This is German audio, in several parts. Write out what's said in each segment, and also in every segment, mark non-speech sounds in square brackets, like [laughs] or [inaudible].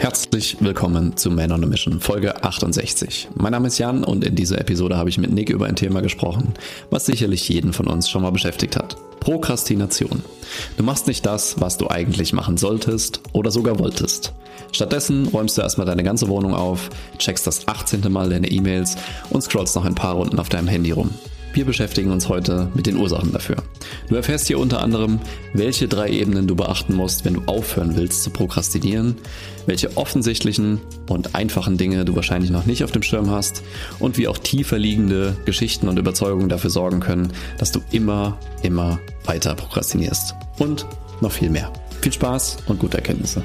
Herzlich willkommen zu Man on a Mission, Folge 68. Mein Name ist Jan und in dieser Episode habe ich mit Nick über ein Thema gesprochen, was sicherlich jeden von uns schon mal beschäftigt hat. Prokrastination. Du machst nicht das, was du eigentlich machen solltest oder sogar wolltest. Stattdessen räumst du erstmal deine ganze Wohnung auf, checkst das 18. Mal deine E-Mails und scrollst noch ein paar Runden auf deinem Handy rum. Wir beschäftigen uns heute mit den Ursachen dafür. Du erfährst hier unter anderem, welche drei Ebenen du beachten musst, wenn du aufhören willst zu prokrastinieren, welche offensichtlichen und einfachen Dinge du wahrscheinlich noch nicht auf dem Schirm hast und wie auch tiefer liegende Geschichten und Überzeugungen dafür sorgen können, dass du immer, immer weiter prokrastinierst. Und noch viel mehr. Viel Spaß und gute Erkenntnisse.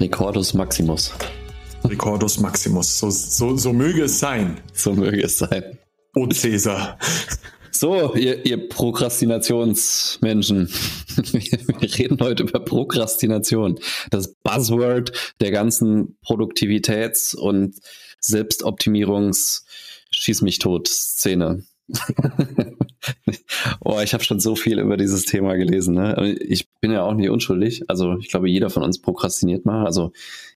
Recordus Maximus. Recordus Maximus. So, so, so möge es sein. So möge es sein. O Cäsar. So, ihr, ihr Prokrastinationsmenschen. [laughs] Wir reden heute über Prokrastination. Das Buzzword der ganzen Produktivitäts- und Selbstoptimierungs-Schieß mich tot Szene. [laughs] oh, ich habe schon so viel über dieses Thema gelesen. Ne? Ich bin ja auch nicht unschuldig. Also ich glaube, jeder von uns prokrastiniert mal. Also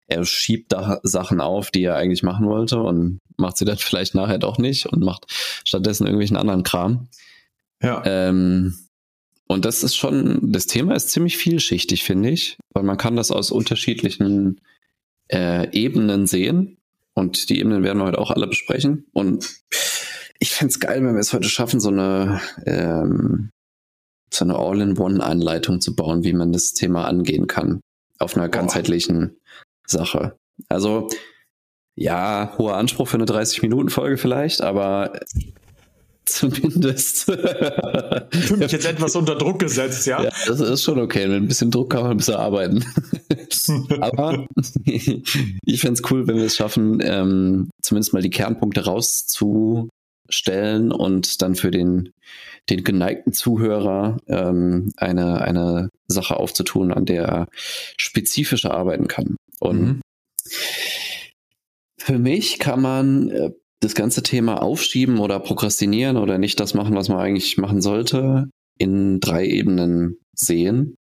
er schiebt da Sachen auf, die er eigentlich machen wollte und macht sie dann [laughs] vielleicht nachher doch nicht und macht stattdessen irgendwelchen anderen Kram. Ja. Ähm, und das ist schon, das Thema ist ziemlich vielschichtig, finde ich, weil man kann das aus unterschiedlichen äh, Ebenen sehen. Und die Ebenen werden wir heute auch alle besprechen. Und ich fände es geil, wenn wir es heute schaffen, so eine, ähm, so eine All-in-One-Anleitung zu bauen, wie man das Thema angehen kann. Auf einer ganzheitlichen Sache. Also, ja, hoher Anspruch für eine 30-Minuten-Folge vielleicht, aber [laughs] zumindest. Ich fühle mich jetzt etwas unter Druck gesetzt, ja? ja? Das ist schon okay. Mit ein bisschen Druck kann man ein bisschen arbeiten. [laughs] aber [laughs] ich fände es cool, wenn wir es schaffen, ähm, zumindest mal die Kernpunkte rauszustellen und dann für den, den geneigten Zuhörer ähm, eine, eine Sache aufzutun, an der er spezifischer arbeiten kann. Und mhm. für mich kann man äh, das ganze Thema aufschieben oder prokrastinieren oder nicht das machen, was man eigentlich machen sollte, in drei Ebenen sehen.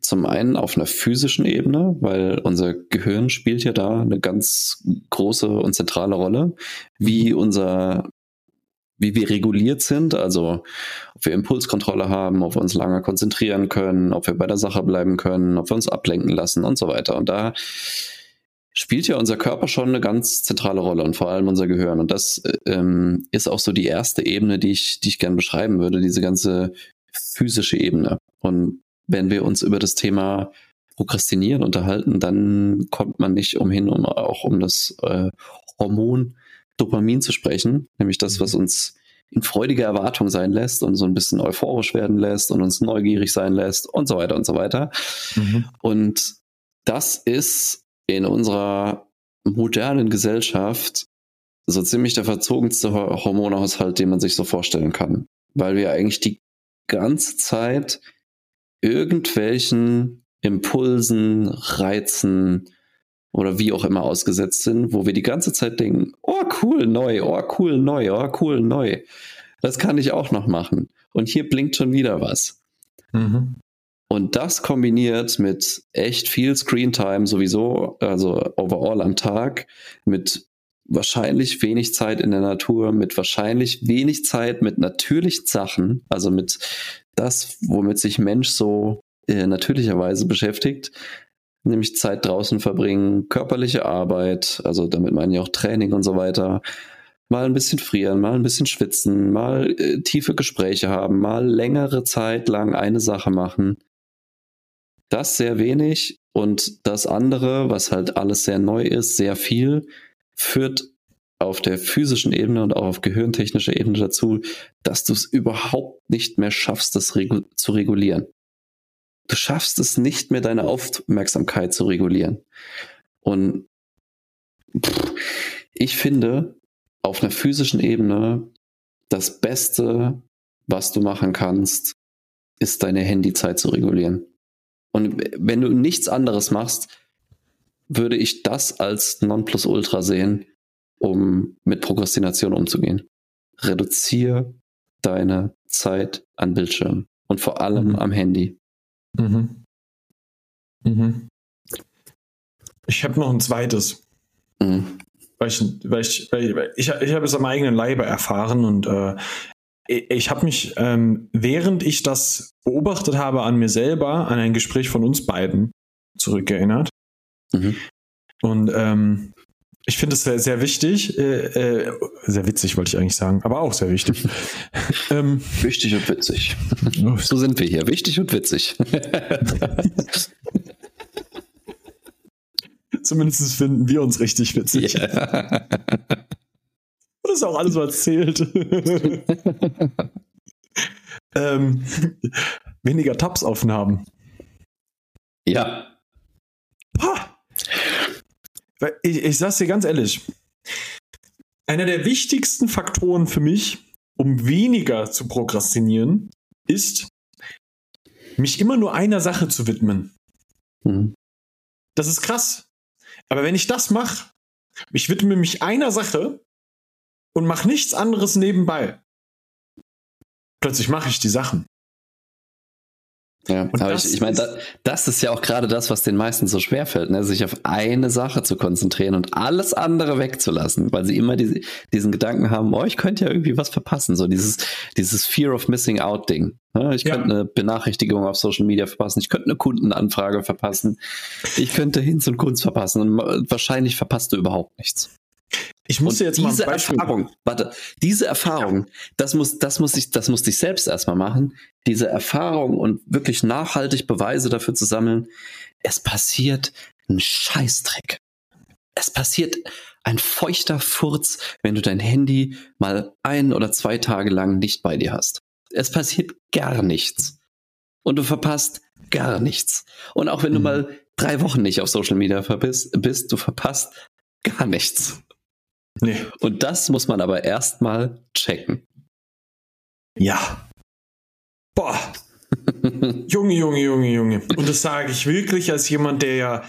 Zum einen auf einer physischen Ebene, weil unser Gehirn spielt ja da eine ganz große und zentrale Rolle, wie unser wie wir reguliert sind, also ob wir Impulskontrolle haben, ob wir uns lange konzentrieren können, ob wir bei der Sache bleiben können, ob wir uns ablenken lassen und so weiter. Und da spielt ja unser Körper schon eine ganz zentrale Rolle und vor allem unser Gehirn. Und das ähm, ist auch so die erste Ebene, die ich, die ich gerne beschreiben würde, diese ganze physische Ebene. Und wenn wir uns über das Thema Prokrastinieren unterhalten, dann kommt man nicht umhin, um auch um das äh, Hormon Dopamin zu sprechen, nämlich das, was mhm. uns in freudiger Erwartung sein lässt und so ein bisschen euphorisch werden lässt und uns neugierig sein lässt und so weiter und so weiter. Mhm. Und das ist in unserer modernen Gesellschaft so ziemlich der verzogenste Hormonhaushalt, den man sich so vorstellen kann, weil wir eigentlich die ganze Zeit irgendwelchen Impulsen, Reizen, oder wie auch immer ausgesetzt sind, wo wir die ganze Zeit denken, oh cool, neu, oh cool, neu, oh cool, neu. Das kann ich auch noch machen. Und hier blinkt schon wieder was. Mhm. Und das kombiniert mit echt viel Screentime sowieso, also overall am Tag, mit wahrscheinlich wenig Zeit in der Natur, mit wahrscheinlich wenig Zeit mit natürlichen Sachen, also mit das, womit sich Mensch so äh, natürlicherweise beschäftigt, nämlich Zeit draußen verbringen, körperliche Arbeit, also damit meine ich auch Training und so weiter, mal ein bisschen frieren, mal ein bisschen schwitzen, mal äh, tiefe Gespräche haben, mal längere Zeit lang eine Sache machen. Das sehr wenig und das andere, was halt alles sehr neu ist, sehr viel, führt auf der physischen Ebene und auch auf gehirntechnischer Ebene dazu, dass du es überhaupt nicht mehr schaffst, das regu zu regulieren du schaffst es nicht mehr, deine Aufmerksamkeit zu regulieren. Und pff, ich finde, auf einer physischen Ebene, das Beste, was du machen kannst, ist deine Handyzeit zu regulieren. Und wenn du nichts anderes machst, würde ich das als Nonplusultra sehen, um mit Prokrastination umzugehen. Reduziere deine Zeit an Bildschirm und vor allem mhm. am Handy. Mhm. Mhm. Ich habe noch ein zweites. Mhm. Weil ich, weil ich, weil ich, ich habe es am eigenen Leibe erfahren und äh, ich habe mich, ähm, während ich das beobachtet habe an mir selber, an ein Gespräch von uns beiden zurückgeerinnert. Mhm. Und ähm, ich finde es sehr, sehr wichtig, äh, äh, sehr witzig wollte ich eigentlich sagen, aber auch sehr wichtig. [laughs] ähm, wichtig und witzig. so sind wir hier, wichtig und witzig. [laughs] Zumindest finden wir uns richtig witzig. Ja. [laughs] Das ist auch alles, was zählt. ähm, weniger Tabs offen haben. Ja. Ich, ich sag's dir ganz ehrlich. Einer der wichtigsten Faktoren für mich, um weniger zu prokrastinieren, ist, mich immer nur einer Sache zu widmen. Mhm. Das ist krass. Aber wenn ich das mache, ich widme mich einer Sache und mache nichts anderes nebenbei, plötzlich mache ich die Sachen. Ja, und aber ich, ich meine, da, das ist ja auch gerade das, was den meisten so schwer fällt, ne? sich auf eine Sache zu konzentrieren und alles andere wegzulassen, weil sie immer diese, diesen Gedanken haben, oh, ich könnte ja irgendwie was verpassen, so dieses, dieses Fear of Missing Out Ding. Ne? Ich ja. könnte eine Benachrichtigung auf Social Media verpassen, ich könnte eine Kundenanfrage verpassen, ich könnte Hinz und Kunst verpassen und wahrscheinlich verpasst du überhaupt nichts. Ich muss jetzt mal diese Erfahrung, warte, diese Erfahrung, das muss, das muss ich, das muss ich selbst erstmal machen. Diese Erfahrung und wirklich nachhaltig Beweise dafür zu sammeln. Es passiert ein Scheißdreck. Es passiert ein feuchter Furz, wenn du dein Handy mal ein oder zwei Tage lang nicht bei dir hast. Es passiert gar nichts. Und du verpasst gar nichts. Und auch wenn du mhm. mal drei Wochen nicht auf Social Media bist, du verpasst gar nichts. Nee. Und das muss man aber erstmal checken. Ja. Boah. [laughs] Junge, Junge, Junge, Junge. Und das sage ich wirklich als jemand, der ja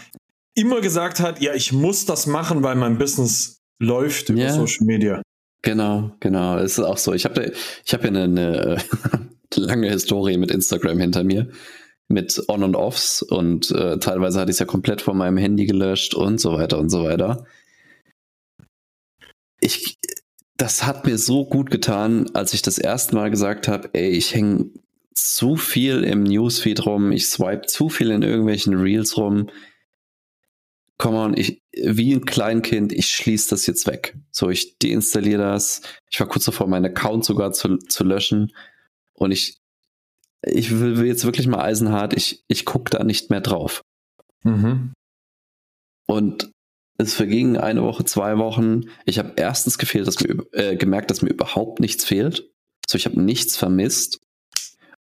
immer gesagt hat, ja, ich muss das machen, weil mein Business läuft über ja. Social Media. Genau, genau. Es ist auch so. Ich habe ich hab ja eine, eine [laughs] lange Historie mit Instagram hinter mir. Mit On- und Offs und äh, teilweise hatte ich es ja komplett von meinem Handy gelöscht und so weiter und so weiter ich, das hat mir so gut getan, als ich das erste Mal gesagt habe, ey, ich hänge zu viel im Newsfeed rum, ich swipe zu viel in irgendwelchen Reels rum. Come on, ich, wie ein Kleinkind, ich schließe das jetzt weg. So, ich deinstalliere das. Ich war kurz davor, meinen Account sogar zu, zu löschen. Und ich, ich will jetzt wirklich mal eisenhart, ich, ich gucke da nicht mehr drauf. Mhm. Und es verging eine Woche, zwei Wochen. Ich habe erstens gefehlt, dass mir, äh, gemerkt, dass mir überhaupt nichts fehlt. So, ich habe nichts vermisst.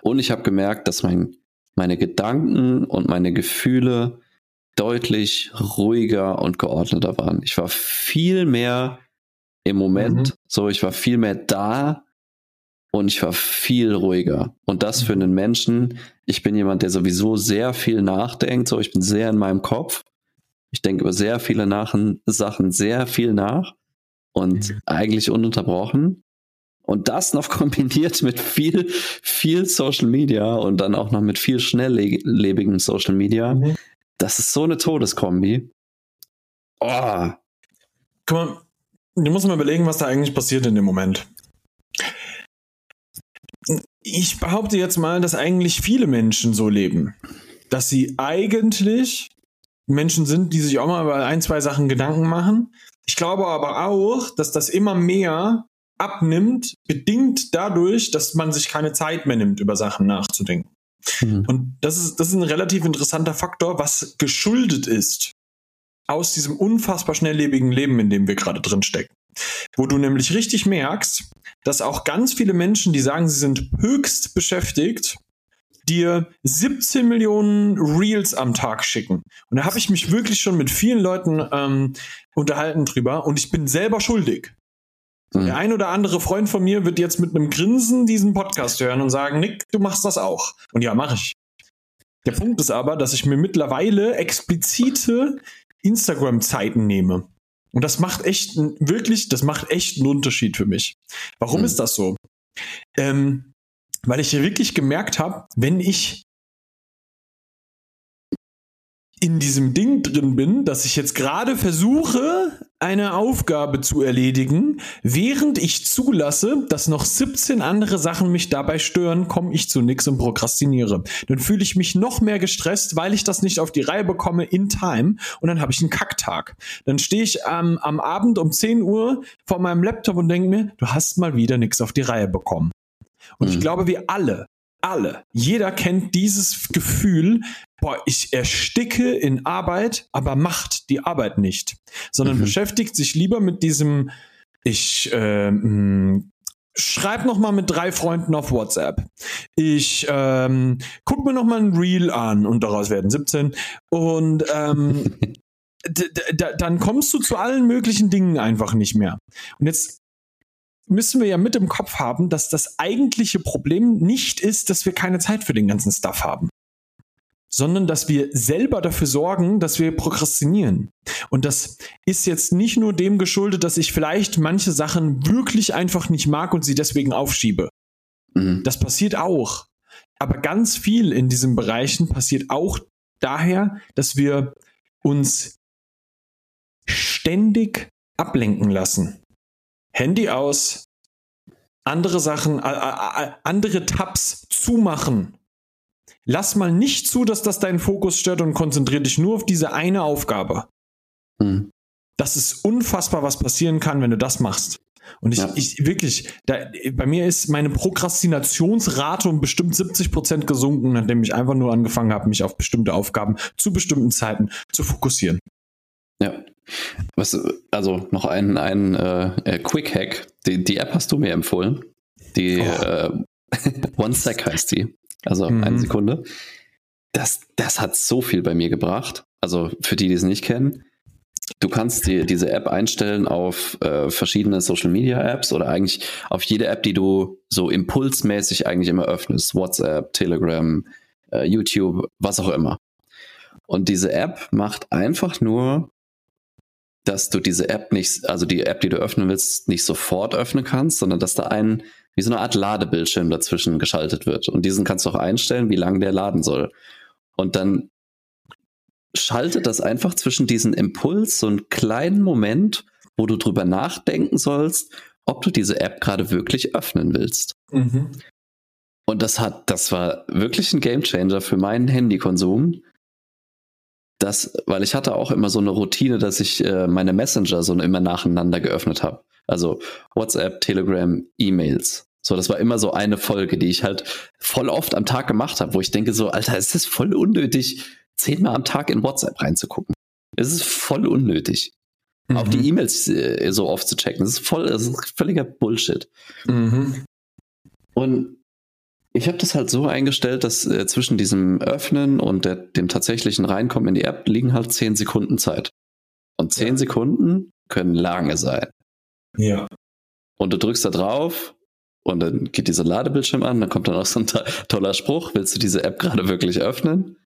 Und ich habe gemerkt, dass mein, meine Gedanken und meine Gefühle deutlich ruhiger und geordneter waren. Ich war viel mehr im Moment, mhm. so ich war viel mehr da und ich war viel ruhiger. Und das für einen Menschen, ich bin jemand, der sowieso sehr viel nachdenkt, so ich bin sehr in meinem Kopf ich denke über sehr viele nach Sachen sehr viel nach und mhm. eigentlich ununterbrochen. Und das noch [laughs] kombiniert mit viel, viel Social Media und dann auch noch mit viel schnelllebigem Social Media. Mhm. Das ist so eine Todeskombi. Oh. Guck mal, du musst mal überlegen, was da eigentlich passiert in dem Moment. Ich behaupte jetzt mal, dass eigentlich viele Menschen so leben, dass sie eigentlich Menschen sind, die sich auch mal über ein, zwei Sachen Gedanken machen. Ich glaube aber auch, dass das immer mehr abnimmt, bedingt dadurch, dass man sich keine Zeit mehr nimmt, über Sachen nachzudenken. Mhm. Und das ist, das ist ein relativ interessanter Faktor, was geschuldet ist aus diesem unfassbar schnelllebigen Leben, in dem wir gerade drin stecken. Wo du nämlich richtig merkst, dass auch ganz viele Menschen, die sagen, sie sind höchst beschäftigt, dir 17 Millionen Reels am Tag schicken. Und da habe ich mich wirklich schon mit vielen Leuten ähm, unterhalten drüber und ich bin selber schuldig. Mhm. Der ein oder andere Freund von mir wird jetzt mit einem Grinsen diesen Podcast hören und sagen, Nick, du machst das auch. Und ja, mache ich. Der Punkt ist aber, dass ich mir mittlerweile explizite Instagram-Zeiten nehme. Und das macht echt wirklich, das macht echt einen Unterschied für mich. Warum mhm. ist das so? Ähm, weil ich hier wirklich gemerkt habe, wenn ich in diesem Ding drin bin, dass ich jetzt gerade versuche, eine Aufgabe zu erledigen, während ich zulasse, dass noch 17 andere Sachen mich dabei stören, komme ich zu nichts und prokrastiniere. Dann fühle ich mich noch mehr gestresst, weil ich das nicht auf die Reihe bekomme in Time und dann habe ich einen Kacktag. Dann stehe ich ähm, am Abend um 10 Uhr vor meinem Laptop und denke mir, du hast mal wieder nichts auf die Reihe bekommen. Und mhm. ich glaube, wir alle alle, jeder kennt dieses Gefühl, boah, ich ersticke in Arbeit, aber macht die Arbeit nicht, sondern mhm. beschäftigt sich lieber mit diesem, ich ähm, schreib noch mal mit drei Freunden auf WhatsApp. Ich ähm, guck mir noch mal ein Reel an und daraus werden 17 und ähm, [laughs] dann kommst du zu allen möglichen Dingen einfach nicht mehr. Und jetzt müssen wir ja mit im Kopf haben, dass das eigentliche Problem nicht ist, dass wir keine Zeit für den ganzen Stuff haben, sondern dass wir selber dafür sorgen, dass wir prokrastinieren. Und das ist jetzt nicht nur dem geschuldet, dass ich vielleicht manche Sachen wirklich einfach nicht mag und sie deswegen aufschiebe. Mhm. Das passiert auch. Aber ganz viel in diesen Bereichen passiert auch daher, dass wir uns ständig ablenken lassen. Handy aus, andere Sachen, äh, äh, andere Tabs zumachen. Lass mal nicht zu, dass das deinen Fokus stört und konzentriere dich nur auf diese eine Aufgabe. Hm. Das ist unfassbar, was passieren kann, wenn du das machst. Und ich, ja. ich wirklich, da, bei mir ist meine Prokrastinationsrate um bestimmt 70 Prozent gesunken, nachdem ich einfach nur angefangen habe, mich auf bestimmte Aufgaben zu bestimmten Zeiten zu fokussieren. Ja. Was, also noch ein, ein äh, äh, Quick Hack. Die, die App hast du mir empfohlen. Die oh. äh, One Sec heißt die. Also mhm. eine Sekunde. Das, das hat so viel bei mir gebracht. Also für die, die es nicht kennen. Du kannst dir diese App einstellen auf äh, verschiedene Social Media Apps oder eigentlich auf jede App, die du so impulsmäßig eigentlich immer öffnest. WhatsApp, Telegram, äh, YouTube, was auch immer. Und diese App macht einfach nur dass du diese App nicht, also die App, die du öffnen willst, nicht sofort öffnen kannst, sondern dass da ein, wie so eine Art Ladebildschirm dazwischen geschaltet wird. Und diesen kannst du auch einstellen, wie lange der laden soll. Und dann schaltet das einfach zwischen diesen Impuls so einen kleinen Moment, wo du drüber nachdenken sollst, ob du diese App gerade wirklich öffnen willst. Mhm. Und das hat, das war wirklich ein Gamechanger für meinen Handykonsum, das, weil ich hatte auch immer so eine Routine, dass ich äh, meine Messenger so immer nacheinander geöffnet habe. Also WhatsApp, Telegram, E-Mails. So, das war immer so eine Folge, die ich halt voll oft am Tag gemacht habe, wo ich denke so, Alter, ist das voll unnötig, zehnmal am Tag in WhatsApp reinzugucken. Es ist voll unnötig. Mhm. Auch die E-Mails äh, so oft zu checken. Das ist voll, das ist völliger Bullshit. Mhm. Und ich habe das halt so eingestellt, dass äh, zwischen diesem Öffnen und der, dem tatsächlichen Reinkommen in die App liegen halt zehn Sekunden Zeit. Und zehn ja. Sekunden können lange sein. Ja. Und du drückst da drauf und dann geht dieser Ladebildschirm an, dann kommt dann auch so ein toller Spruch, willst du diese App gerade wirklich öffnen?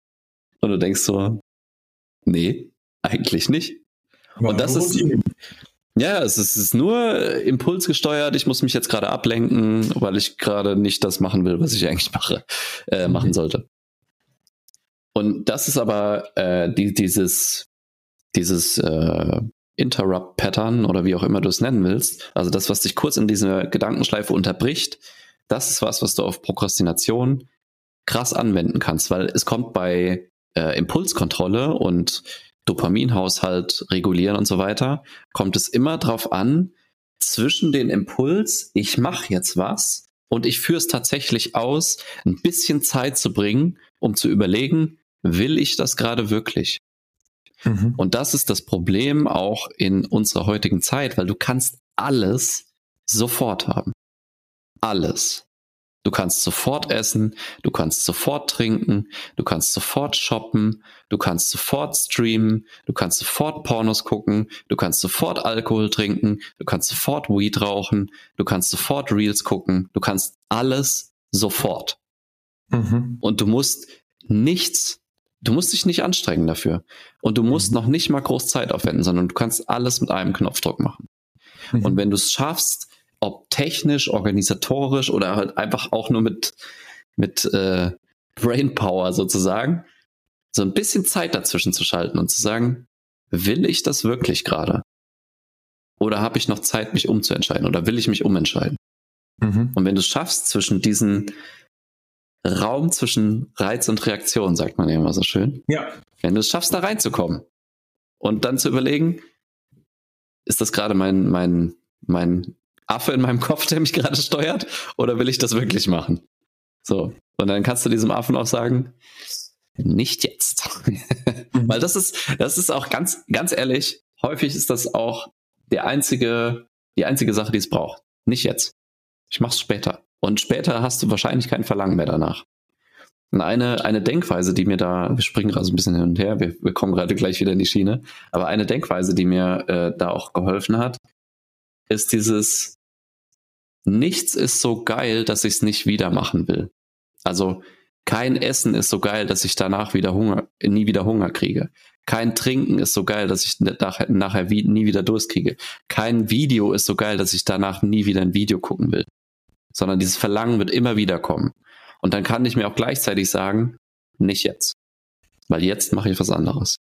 Und du denkst so, nee, eigentlich nicht. War und das ist, ja, es ist, es ist nur impulsgesteuert. Ich muss mich jetzt gerade ablenken, weil ich gerade nicht das machen will, was ich eigentlich mache, äh, machen mhm. sollte. Und das ist aber äh, die, dieses, dieses äh, Interrupt-Pattern oder wie auch immer du es nennen willst. Also das, was dich kurz in diese Gedankenschleife unterbricht, das ist was, was du auf Prokrastination krass anwenden kannst, weil es kommt bei äh, Impulskontrolle und Dopaminhaushalt regulieren und so weiter, kommt es immer darauf an, zwischen den Impuls, ich mache jetzt was und ich führe es tatsächlich aus, ein bisschen Zeit zu bringen, um zu überlegen, will ich das gerade wirklich? Mhm. Und das ist das Problem auch in unserer heutigen Zeit, weil du kannst alles sofort haben. Alles. Du kannst sofort essen, du kannst sofort trinken, du kannst sofort shoppen, du kannst sofort streamen, du kannst sofort Pornos gucken, du kannst sofort Alkohol trinken, du kannst sofort Weed rauchen, du kannst sofort Reels gucken, du kannst alles sofort. Mhm. Und du musst nichts, du musst dich nicht anstrengen dafür. Und du musst mhm. noch nicht mal groß Zeit aufwenden, sondern du kannst alles mit einem Knopfdruck machen. Mhm. Und wenn du es schaffst, ob technisch, organisatorisch oder halt einfach auch nur mit, mit äh, Brainpower sozusagen, so ein bisschen Zeit dazwischen zu schalten und zu sagen, will ich das wirklich gerade? Oder habe ich noch Zeit, mich umzuentscheiden? Oder will ich mich umentscheiden? Mhm. Und wenn du es schaffst, zwischen diesen Raum zwischen Reiz und Reaktion, sagt man ja immer so schön. Ja. Wenn du es schaffst, da reinzukommen und dann zu überlegen, ist das gerade mein, mein, mein Affe in meinem Kopf, der mich gerade steuert, oder will ich das wirklich machen? So. Und dann kannst du diesem Affen auch sagen, nicht jetzt. Mhm. Weil das ist, das ist auch ganz, ganz ehrlich, häufig ist das auch der einzige, die einzige Sache, die es braucht. Nicht jetzt. Ich mach's später. Und später hast du wahrscheinlich kein Verlangen mehr danach. Und eine, eine Denkweise, die mir da, wir springen gerade so ein bisschen hin und her, wir, wir kommen gerade gleich wieder in die Schiene, aber eine Denkweise, die mir äh, da auch geholfen hat, ist dieses, nichts ist so geil, dass ich es nicht wieder machen will. Also kein Essen ist so geil, dass ich danach wieder Hunger, nie wieder Hunger kriege. Kein Trinken ist so geil, dass ich nachher, nachher nie wieder Durst kriege. Kein Video ist so geil, dass ich danach nie wieder ein Video gucken will. Sondern dieses Verlangen wird immer wieder kommen. Und dann kann ich mir auch gleichzeitig sagen, nicht jetzt. Weil jetzt mache ich was anderes.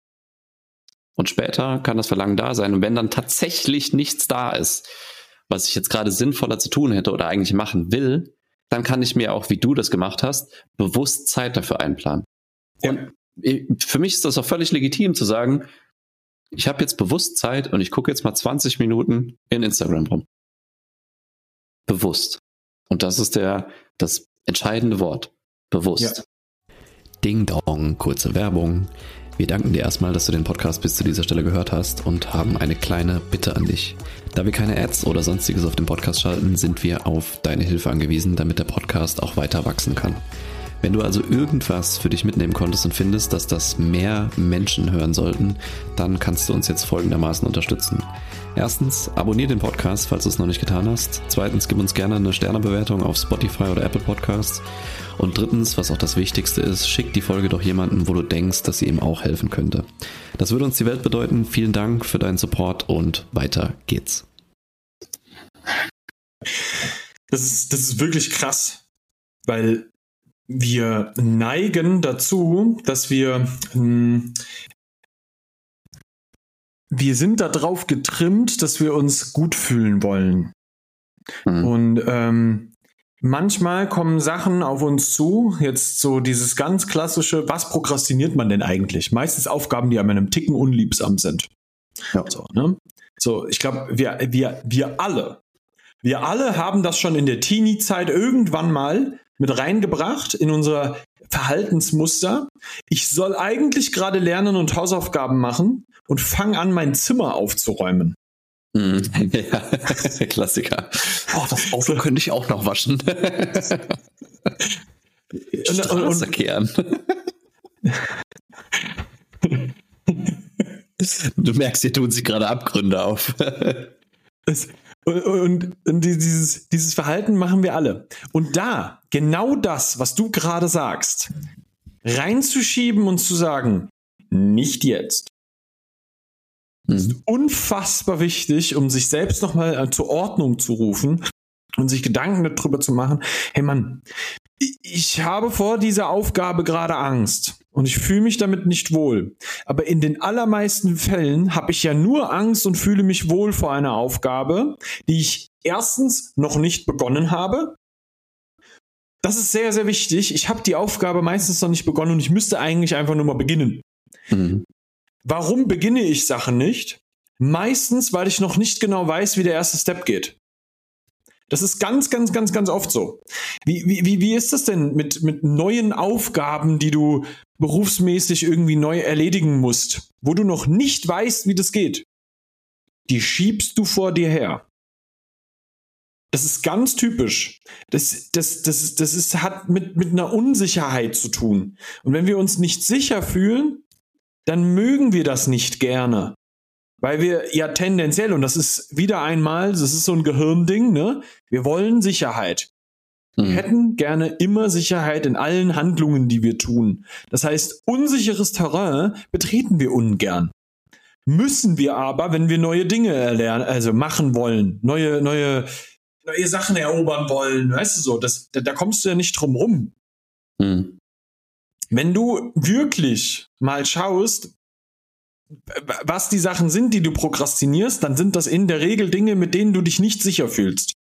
Und später kann das Verlangen da sein. Und wenn dann tatsächlich nichts da ist, was ich jetzt gerade sinnvoller zu tun hätte oder eigentlich machen will, dann kann ich mir auch, wie du das gemacht hast, bewusst Zeit dafür einplanen. Ja. Und für mich ist das auch völlig legitim zu sagen, ich habe jetzt bewusst Zeit und ich gucke jetzt mal 20 Minuten in Instagram rum. Bewusst. Und das ist der, das entscheidende Wort. Bewusst. Ja. Ding Dong, kurze Werbung. Wir danken dir erstmal, dass du den Podcast bis zu dieser Stelle gehört hast und haben eine kleine Bitte an dich. Da wir keine Ads oder sonstiges auf dem Podcast schalten, sind wir auf deine Hilfe angewiesen, damit der Podcast auch weiter wachsen kann. Wenn du also irgendwas für dich mitnehmen konntest und findest, dass das mehr Menschen hören sollten, dann kannst du uns jetzt folgendermaßen unterstützen. Erstens, abonniere den Podcast, falls du es noch nicht getan hast. Zweitens, gib uns gerne eine Sternebewertung auf Spotify oder Apple Podcasts. Und drittens, was auch das Wichtigste ist, schick die Folge doch jemanden, wo du denkst, dass sie ihm auch helfen könnte. Das würde uns die Welt bedeuten. Vielen Dank für deinen Support und weiter geht's. Das ist, das ist wirklich krass, weil wir neigen dazu, dass wir hm, wir sind darauf getrimmt, dass wir uns gut fühlen wollen. Mhm. Und ähm, manchmal kommen Sachen auf uns zu, jetzt so dieses ganz klassische, was prokrastiniert man denn eigentlich? Meistens Aufgaben, die einem Ticken unliebsam sind. Ja. So, ne? so ich glaube, wir, wir, wir alle, wir alle haben das schon in der Teenie-Zeit irgendwann mal mit reingebracht in unser Verhaltensmuster. Ich soll eigentlich gerade lernen und Hausaufgaben machen und fange an, mein Zimmer aufzuräumen. Mm, [laughs] ja, [laughs] Klassiker. Oh, das Auto könnte ich auch noch waschen. [laughs] Straße kehren. du merkst, hier tun sich gerade Abgründe auf. Und, und, und, dieses, dieses Verhalten machen wir alle. Und da, genau das, was du gerade sagst, reinzuschieben und zu sagen, nicht jetzt. Mhm. ist unfassbar wichtig, um sich selbst nochmal äh, zur Ordnung zu rufen und sich Gedanken darüber zu machen, hey Mann, ich habe vor dieser Aufgabe gerade Angst und ich fühle mich damit nicht wohl. Aber in den allermeisten Fällen habe ich ja nur Angst und fühle mich wohl vor einer Aufgabe, die ich erstens noch nicht begonnen habe. Das ist sehr, sehr wichtig. Ich habe die Aufgabe meistens noch nicht begonnen und ich müsste eigentlich einfach nur mal beginnen. Mhm. Warum beginne ich Sachen nicht? Meistens, weil ich noch nicht genau weiß, wie der erste Step geht. Das ist ganz, ganz, ganz, ganz oft so. Wie, wie, wie ist das denn mit, mit neuen Aufgaben, die du berufsmäßig irgendwie neu erledigen musst, wo du noch nicht weißt, wie das geht? Die schiebst du vor dir her. Das ist ganz typisch. Das, das, das, das ist, hat mit, mit einer Unsicherheit zu tun. Und wenn wir uns nicht sicher fühlen, dann mögen wir das nicht gerne. Weil wir ja tendenziell, und das ist wieder einmal, das ist so ein Gehirnding, ne? Wir wollen Sicherheit. Wir mhm. hätten gerne immer Sicherheit in allen Handlungen, die wir tun. Das heißt, unsicheres Terrain betreten wir ungern. Müssen wir aber, wenn wir neue Dinge erlernen, also machen wollen, neue, neue, neue Sachen erobern wollen, weißt du so, das, da, da kommst du ja nicht drum rum. Mhm. Wenn du wirklich mal schaust, was die Sachen sind, die du prokrastinierst, dann sind das in der Regel Dinge, mit denen du dich nicht sicher fühlst.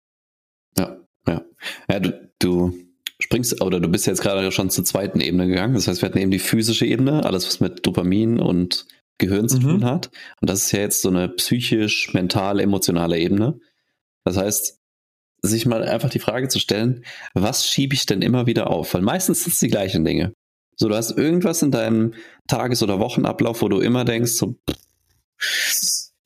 Ja, ja. Ja, du, du springst, oder du bist jetzt gerade schon zur zweiten Ebene gegangen. Das heißt, wir hatten eben die physische Ebene, alles was mit Dopamin und Gehirn zu mhm. tun hat. Und das ist ja jetzt so eine psychisch, mental, emotionale Ebene. Das heißt, sich mal einfach die Frage zu stellen, was schiebe ich denn immer wieder auf? Weil meistens sind es die gleichen Dinge. So, du hast irgendwas in deinem Tages- oder Wochenablauf, wo du immer denkst, so,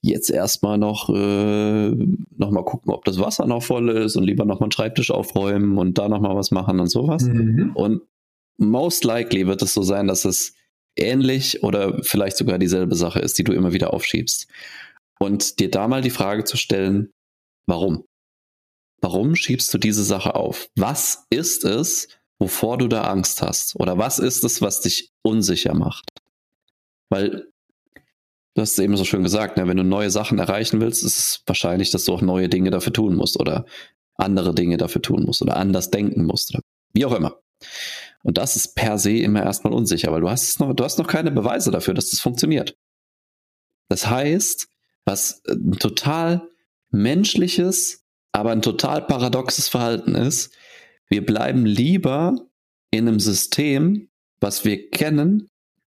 jetzt erstmal noch, äh, noch mal gucken, ob das Wasser noch voll ist und lieber noch mal einen Schreibtisch aufräumen und da noch mal was machen und sowas. Mhm. Und most likely wird es so sein, dass es ähnlich oder vielleicht sogar dieselbe Sache ist, die du immer wieder aufschiebst. Und dir da mal die Frage zu stellen, warum? Warum schiebst du diese Sache auf? Was ist es, wovor du da Angst hast? Oder was ist es, was dich unsicher macht? Weil du hast es eben so schön gesagt, ne? wenn du neue Sachen erreichen willst, ist es wahrscheinlich, dass du auch neue Dinge dafür tun musst oder andere Dinge dafür tun musst oder anders denken musst oder wie auch immer. Und das ist per se immer erstmal unsicher, weil du hast noch, du hast noch keine Beweise dafür, dass das funktioniert. Das heißt, was ein total menschliches, aber ein total paradoxes Verhalten ist, wir bleiben lieber in einem System, was wir kennen,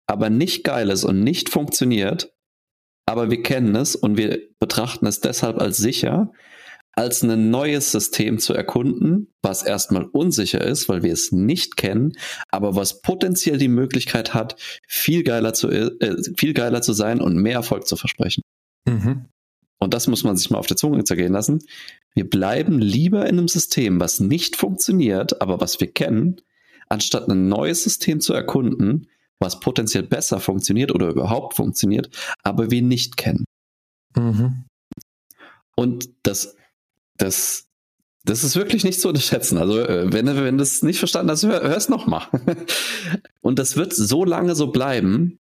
aber nicht geil ist und nicht funktioniert, aber wir kennen es und wir betrachten es deshalb als sicher, als ein neues System zu erkunden, was erstmal unsicher ist, weil wir es nicht kennen, aber was potenziell die Möglichkeit hat, viel geiler zu, äh, viel geiler zu sein und mehr Erfolg zu versprechen. Mhm. Und das muss man sich mal auf der Zunge zergehen lassen. Wir bleiben lieber in einem System, was nicht funktioniert, aber was wir kennen, anstatt ein neues System zu erkunden, was potenziell besser funktioniert oder überhaupt funktioniert, aber wir nicht kennen. Mhm. Und das das, das ist wirklich nicht zu unterschätzen. Also, äh, wenn, wenn du es nicht verstanden hast, hör, hör es nochmal. [laughs] Und das wird so lange so bleiben,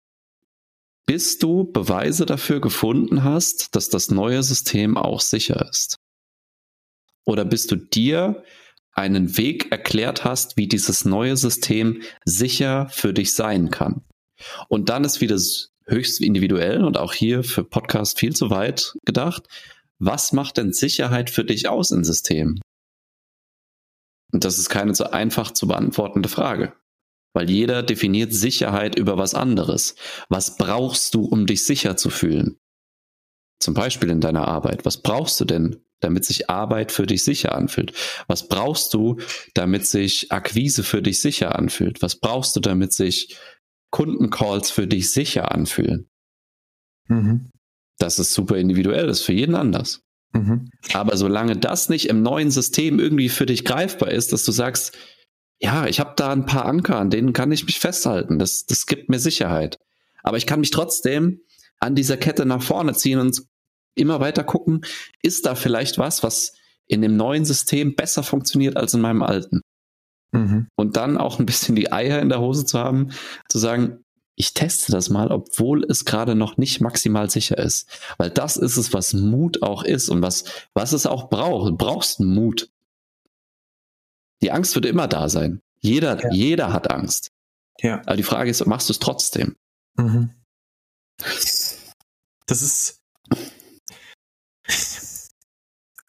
bis du Beweise dafür gefunden hast, dass das neue System auch sicher ist. Oder bis du dir einen Weg erklärt hast, wie dieses neue System sicher für dich sein kann. Und dann ist wieder höchst individuell und auch hier für Podcast viel zu weit gedacht was macht denn Sicherheit für dich aus im System? Und das ist keine so einfach zu beantwortende Frage. Weil jeder definiert Sicherheit über was anderes. Was brauchst du, um dich sicher zu fühlen? Zum Beispiel in deiner Arbeit. Was brauchst du denn, damit sich Arbeit für dich sicher anfühlt? Was brauchst du, damit sich Akquise für dich sicher anfühlt? Was brauchst du, damit sich Kundencalls für dich sicher anfühlen? Mhm das ist super individuell, das ist für jeden anders. Mhm. Aber solange das nicht im neuen System irgendwie für dich greifbar ist, dass du sagst, ja, ich habe da ein paar Anker, an denen kann ich mich festhalten, das, das gibt mir Sicherheit. Aber ich kann mich trotzdem an dieser Kette nach vorne ziehen und immer weiter gucken, ist da vielleicht was, was in dem neuen System besser funktioniert als in meinem alten. Mhm. Und dann auch ein bisschen die Eier in der Hose zu haben, zu sagen, ich teste das mal, obwohl es gerade noch nicht maximal sicher ist. Weil das ist es, was Mut auch ist und was, was es auch braucht. Du brauchst Mut. Die Angst wird immer da sein. Jeder, ja. jeder hat Angst. Ja. Aber die Frage ist, machst du es trotzdem? Mhm. Das ist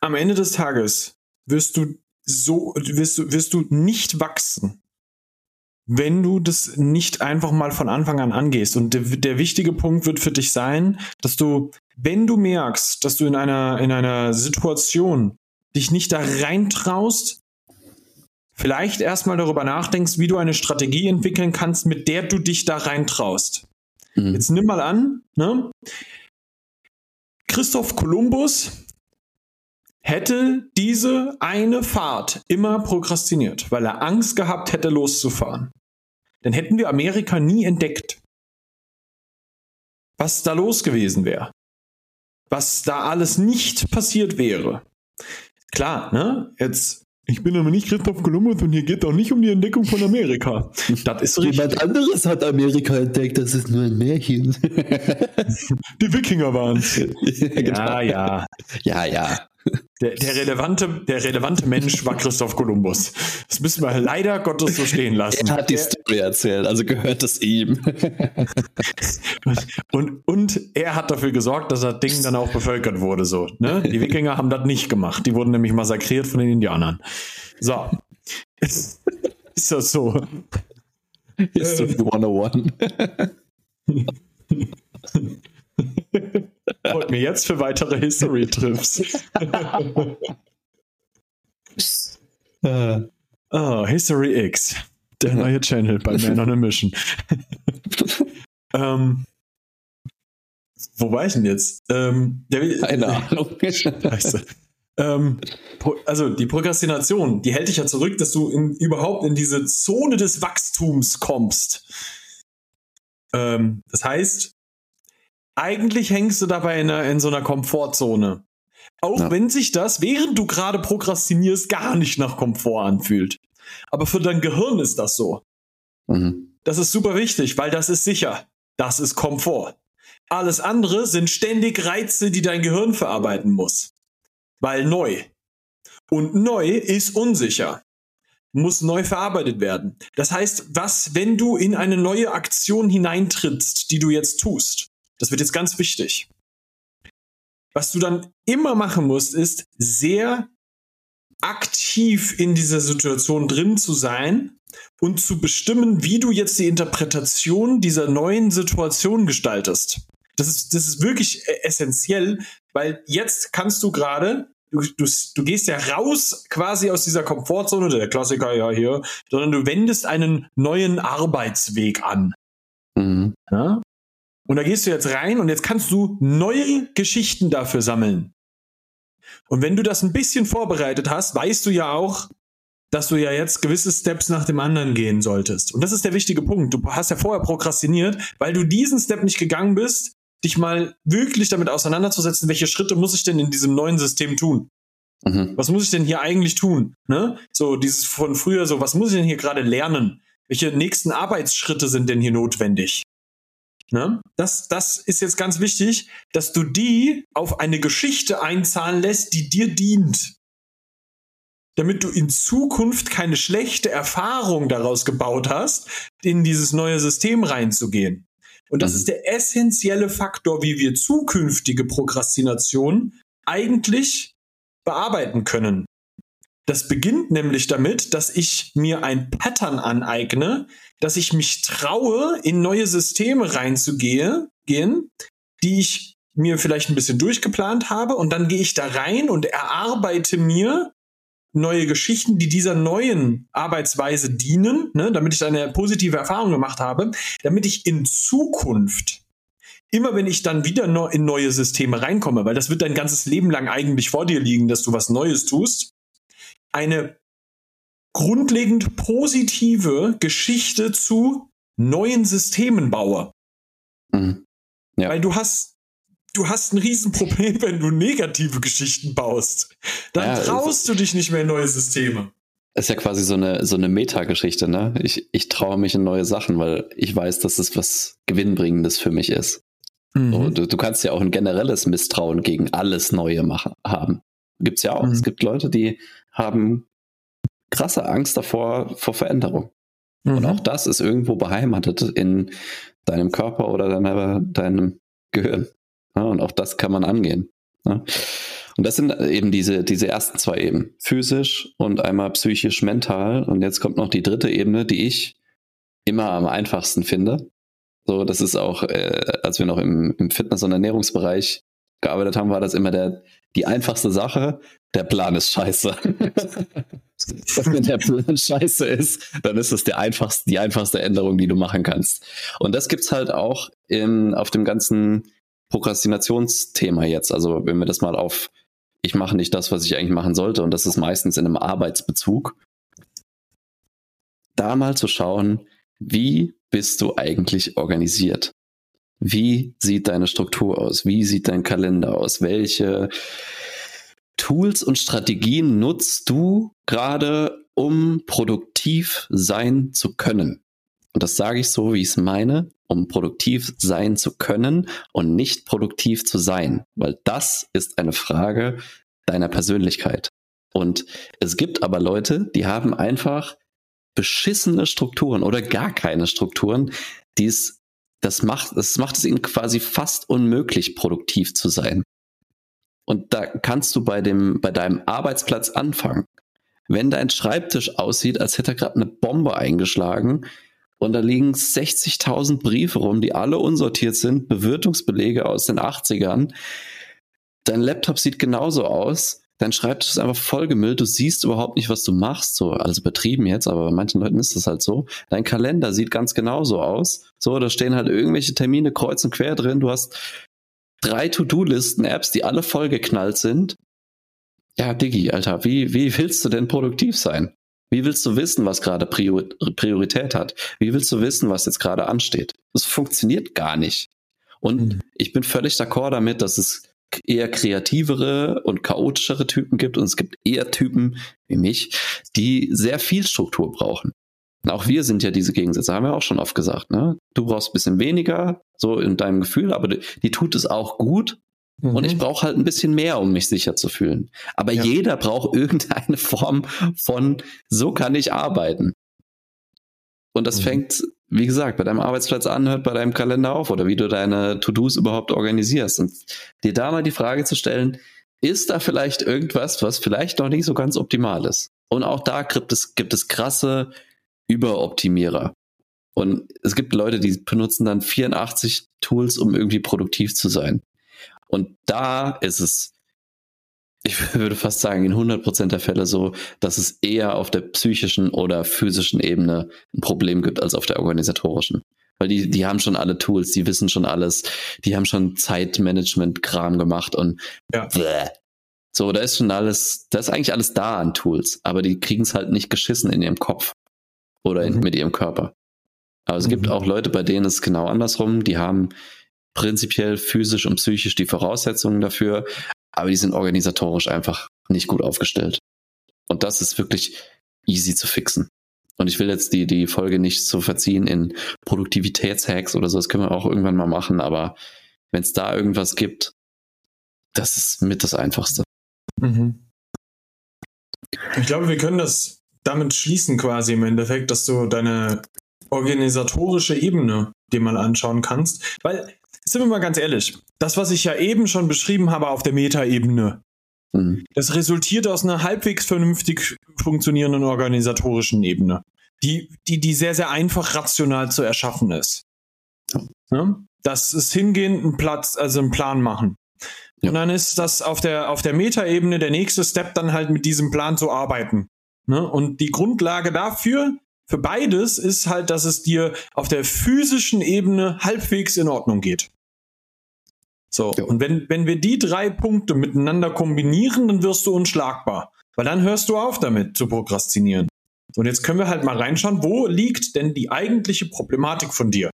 am Ende des Tages wirst du so, wirst du, wirst du nicht wachsen, wenn du das nicht einfach mal von Anfang an angehst. Und der, der, wichtige Punkt wird für dich sein, dass du, wenn du merkst, dass du in einer, in einer Situation dich nicht da reintraust, vielleicht erstmal darüber nachdenkst, wie du eine Strategie entwickeln kannst, mit der du dich da reintraust. Mhm. Jetzt nimm mal an, ne? Christoph Kolumbus hätte diese eine Fahrt immer prokrastiniert, weil er Angst gehabt hätte, loszufahren, dann hätten wir Amerika nie entdeckt. Was da los gewesen wäre. Was da alles nicht passiert wäre. Klar, ne? Jetzt ich bin aber nicht Christoph Kolumbus und hier geht auch nicht um die Entdeckung von Amerika. Das ist richtig. Jemand anderes hat Amerika entdeckt, das ist nur ein Märchen. [laughs] Die Wikinger waren es. [laughs] ja, ja. Ja, ja. Der, der, relevante, der relevante Mensch war Christoph Kolumbus. Das müssen wir leider Gottes so stehen lassen. Er hat die Story erzählt, also gehört es ihm. [laughs] und, und er hat dafür gesorgt, dass das Ding dann auch bevölkert wurde. So, ne? Die Wikinger haben das nicht gemacht. Die wurden nämlich massakriert von den Indianern. So. [laughs] Ist das so? History 101. [laughs] Freut mir jetzt für weitere History-Trips. oh, History X. Der neue Channel bei Man on a Mission. [laughs] ähm, wo war ich denn jetzt? Ähm, der, Keine Ahnung. Scheiße. Ähm, also die Prokrastination, die hält dich ja zurück, dass du in, überhaupt in diese Zone des Wachstums kommst. Ähm, das heißt, eigentlich hängst du dabei in, einer, in so einer Komfortzone. Auch ja. wenn sich das, während du gerade prokrastinierst, gar nicht nach Komfort anfühlt. Aber für dein Gehirn ist das so. Mhm. Das ist super wichtig, weil das ist sicher. Das ist Komfort. Alles andere sind ständig Reize, die dein Gehirn verarbeiten muss. Weil neu. Und neu ist unsicher. Muss neu verarbeitet werden. Das heißt, was, wenn du in eine neue Aktion hineintrittst, die du jetzt tust? Das wird jetzt ganz wichtig. Was du dann immer machen musst, ist sehr aktiv in dieser Situation drin zu sein und zu bestimmen, wie du jetzt die Interpretation dieser neuen Situation gestaltest. Das ist, das ist wirklich äh, essentiell, weil jetzt kannst du gerade, du, du, du gehst ja raus quasi aus dieser Komfortzone, der Klassiker ja hier, sondern du wendest einen neuen Arbeitsweg an. Mhm. Ja? Und da gehst du jetzt rein und jetzt kannst du neue Geschichten dafür sammeln. Und wenn du das ein bisschen vorbereitet hast, weißt du ja auch, dass du ja jetzt gewisse Steps nach dem anderen gehen solltest. Und das ist der wichtige Punkt. Du hast ja vorher prokrastiniert, weil du diesen Step nicht gegangen bist, dich mal wirklich damit auseinanderzusetzen, welche Schritte muss ich denn in diesem neuen System tun? Mhm. Was muss ich denn hier eigentlich tun? Ne? So dieses von früher, so was muss ich denn hier gerade lernen? Welche nächsten Arbeitsschritte sind denn hier notwendig? Ne? Das, das ist jetzt ganz wichtig, dass du die auf eine Geschichte einzahlen lässt, die dir dient. Damit du in Zukunft keine schlechte Erfahrung daraus gebaut hast, in dieses neue System reinzugehen. Und das mhm. ist der essentielle Faktor, wie wir zukünftige Prokrastination eigentlich bearbeiten können. Das beginnt nämlich damit, dass ich mir ein Pattern aneigne, dass ich mich traue, in neue Systeme reinzugehen, gehen, die ich mir vielleicht ein bisschen durchgeplant habe. Und dann gehe ich da rein und erarbeite mir neue Geschichten, die dieser neuen Arbeitsweise dienen, ne, damit ich eine positive Erfahrung gemacht habe, damit ich in Zukunft immer wenn ich dann wieder in neue Systeme reinkomme, weil das wird dein ganzes Leben lang eigentlich vor dir liegen, dass du was Neues tust, eine grundlegend positive Geschichte zu neuen Systemen baue. Mhm. Ja. Weil du hast du hast ein Riesenproblem, [laughs] wenn du negative Geschichten baust. Dann ja, traust du dich nicht mehr in neue Systeme. Ist ja quasi so eine, so eine Metageschichte, ne? Ich, ich traue mich in neue Sachen, weil ich weiß, dass es was Gewinnbringendes für mich ist. Mhm. So, du, du, kannst ja auch ein generelles Misstrauen gegen alles Neue machen, haben. Gibt's ja auch. Mhm. Es gibt Leute, die haben krasse Angst davor, vor Veränderung. Mhm. Und auch das ist irgendwo beheimatet in deinem Körper oder deiner, deinem Gehirn. Ja, und auch das kann man angehen. Ja. Und das sind eben diese, diese ersten zwei Ebenen. Physisch und einmal psychisch, mental. Und jetzt kommt noch die dritte Ebene, die ich immer am einfachsten finde. So, das ist auch, äh, als wir noch im, im Fitness- und Ernährungsbereich gearbeitet haben, war das immer der, die einfachste Sache. Der Plan ist scheiße. [laughs] Wenn der Plan scheiße ist, dann ist das der einfachste, die einfachste Änderung, die du machen kannst. Und das gibt's halt auch in, auf dem ganzen Prokrastinationsthema jetzt. Also wenn wir das mal auf, ich mache nicht das, was ich eigentlich machen sollte, und das ist meistens in einem Arbeitsbezug, da mal zu schauen, wie bist du eigentlich organisiert? Wie sieht deine Struktur aus? Wie sieht dein Kalender aus? Welche Tools und Strategien nutzt du gerade, um produktiv sein zu können? Und das sage ich so, wie ich es meine, um produktiv sein zu können und nicht produktiv zu sein. Weil das ist eine Frage deiner Persönlichkeit. Und es gibt aber Leute, die haben einfach beschissene Strukturen oder gar keine Strukturen, die es, das macht, das macht es ihnen quasi fast unmöglich, produktiv zu sein. Und da kannst du bei dem, bei deinem Arbeitsplatz anfangen. Wenn dein Schreibtisch aussieht, als hätte er gerade eine Bombe eingeschlagen und da liegen 60.000 Briefe rum, die alle unsortiert sind, Bewirtungsbelege aus den 80ern. Dein Laptop sieht genauso aus. Dein Schreibtisch ist einfach vollgemüllt. Du siehst überhaupt nicht, was du machst. So, also betrieben jetzt, aber bei manchen Leuten ist das halt so. Dein Kalender sieht ganz genauso aus. So, da stehen halt irgendwelche Termine kreuz und quer drin. Du hast drei To-Do-Listen-Apps, die alle vollgeknallt sind. Ja, Diggi, Alter, wie, wie willst du denn produktiv sein? Wie willst du wissen, was gerade Priorität hat? Wie willst du wissen, was jetzt gerade ansteht? Das funktioniert gar nicht. Und mhm. ich bin völlig d'accord damit, dass es eher kreativere und chaotischere Typen gibt und es gibt eher Typen wie mich, die sehr viel Struktur brauchen. Und auch wir sind ja diese Gegensätze, haben wir auch schon oft gesagt. Ne? Du brauchst ein bisschen weniger, so in deinem Gefühl, aber die, die tut es auch gut. Mhm. Und ich brauche halt ein bisschen mehr, um mich sicher zu fühlen. Aber ja. jeder braucht [laughs] irgendeine Form von, so kann ich arbeiten. Und das mhm. fängt, wie gesagt, bei deinem Arbeitsplatz an, hört bei deinem Kalender auf oder wie du deine To-Dos überhaupt organisierst. Und dir da mal die Frage zu stellen, ist da vielleicht irgendwas, was vielleicht noch nicht so ganz optimal ist? Und auch da gibt es, gibt es krasse Überoptimierer. Und es gibt Leute, die benutzen dann 84 Tools, um irgendwie produktiv zu sein. Und da ist es, ich würde fast sagen, in 100% der Fälle so, dass es eher auf der psychischen oder physischen Ebene ein Problem gibt als auf der organisatorischen. Weil die, die haben schon alle Tools, die wissen schon alles, die haben schon Zeitmanagement-Kram gemacht und ja. so, da ist schon alles, da ist eigentlich alles da an Tools, aber die kriegen es halt nicht geschissen in ihrem Kopf oder in, mhm. mit ihrem Körper. Aber es mhm. gibt auch Leute, bei denen es genau andersrum. Die haben prinzipiell physisch und psychisch die Voraussetzungen dafür, aber die sind organisatorisch einfach nicht gut aufgestellt. Und das ist wirklich easy zu fixen. Und ich will jetzt die, die Folge nicht so verziehen in Produktivitätshacks oder so, das können wir auch irgendwann mal machen, aber wenn es da irgendwas gibt, das ist mit das Einfachste. Mhm. Ich glaube, wir können das damit schließen quasi im Endeffekt, dass du deine organisatorische Ebene dir mal anschauen kannst. Weil, sind wir mal ganz ehrlich, das, was ich ja eben schon beschrieben habe auf der Metaebene, mhm. das resultiert aus einer halbwegs vernünftig funktionierenden organisatorischen Ebene, die, die, die sehr, sehr einfach rational zu erschaffen ist. Ja? Das ist hingehen, einen Platz, also einen Plan machen. Ja. Und dann ist das auf der, auf der Metaebene der nächste Step, dann halt mit diesem Plan zu arbeiten. Ne? Und die Grundlage dafür, für beides, ist halt, dass es dir auf der physischen Ebene halbwegs in Ordnung geht. So, ja. und wenn, wenn wir die drei Punkte miteinander kombinieren, dann wirst du unschlagbar. Weil dann hörst du auf damit zu prokrastinieren. Und jetzt können wir halt mal reinschauen, wo liegt denn die eigentliche Problematik von dir?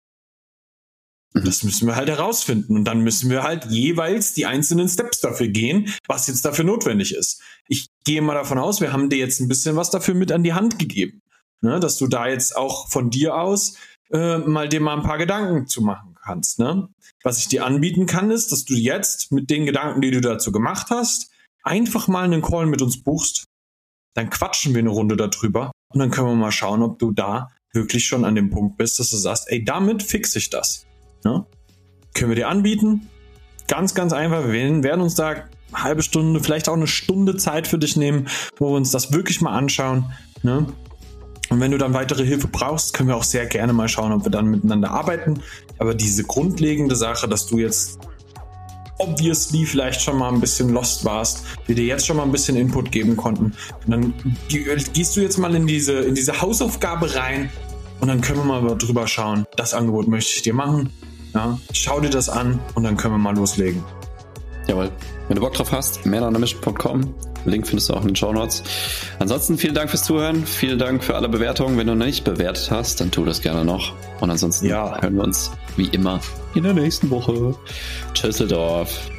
Mhm. Das müssen wir halt herausfinden. Und dann müssen wir halt jeweils die einzelnen Steps dafür gehen, was jetzt dafür notwendig ist. Ich gehe mal davon aus, wir haben dir jetzt ein bisschen was dafür mit an die Hand gegeben. Ne? Dass du da jetzt auch von dir aus äh, mal dir mal ein paar Gedanken zu machen kannst. Ne? Was ich dir anbieten kann, ist, dass du jetzt mit den Gedanken, die du dazu gemacht hast, einfach mal einen Call mit uns buchst. Dann quatschen wir eine Runde darüber und dann können wir mal schauen, ob du da wirklich schon an dem Punkt bist, dass du sagst, ey, damit fixe ich das. Ne? Können wir dir anbieten? Ganz, ganz einfach. Wir werden uns da eine halbe Stunde, vielleicht auch eine Stunde Zeit für dich nehmen, wo wir uns das wirklich mal anschauen. Ne? Und wenn du dann weitere Hilfe brauchst, können wir auch sehr gerne mal schauen, ob wir dann miteinander arbeiten. Aber diese grundlegende Sache, dass du jetzt obviously vielleicht schon mal ein bisschen lost warst, wir dir jetzt schon mal ein bisschen Input geben konnten. Und dann gehst du jetzt mal in diese, in diese Hausaufgabe rein und dann können wir mal drüber schauen. Das Angebot möchte ich dir machen. Ja, schau dir das an und dann können wir mal loslegen. Jawohl. Wenn du Bock drauf hast, manonamission.com. Link findest du auch in den Show Notes. Ansonsten vielen Dank fürs Zuhören. Vielen Dank für alle Bewertungen. Wenn du noch nicht bewertet hast, dann tu das gerne noch. Und ansonsten ja. hören wir uns wie immer in der nächsten Woche. Tschüsseldorf.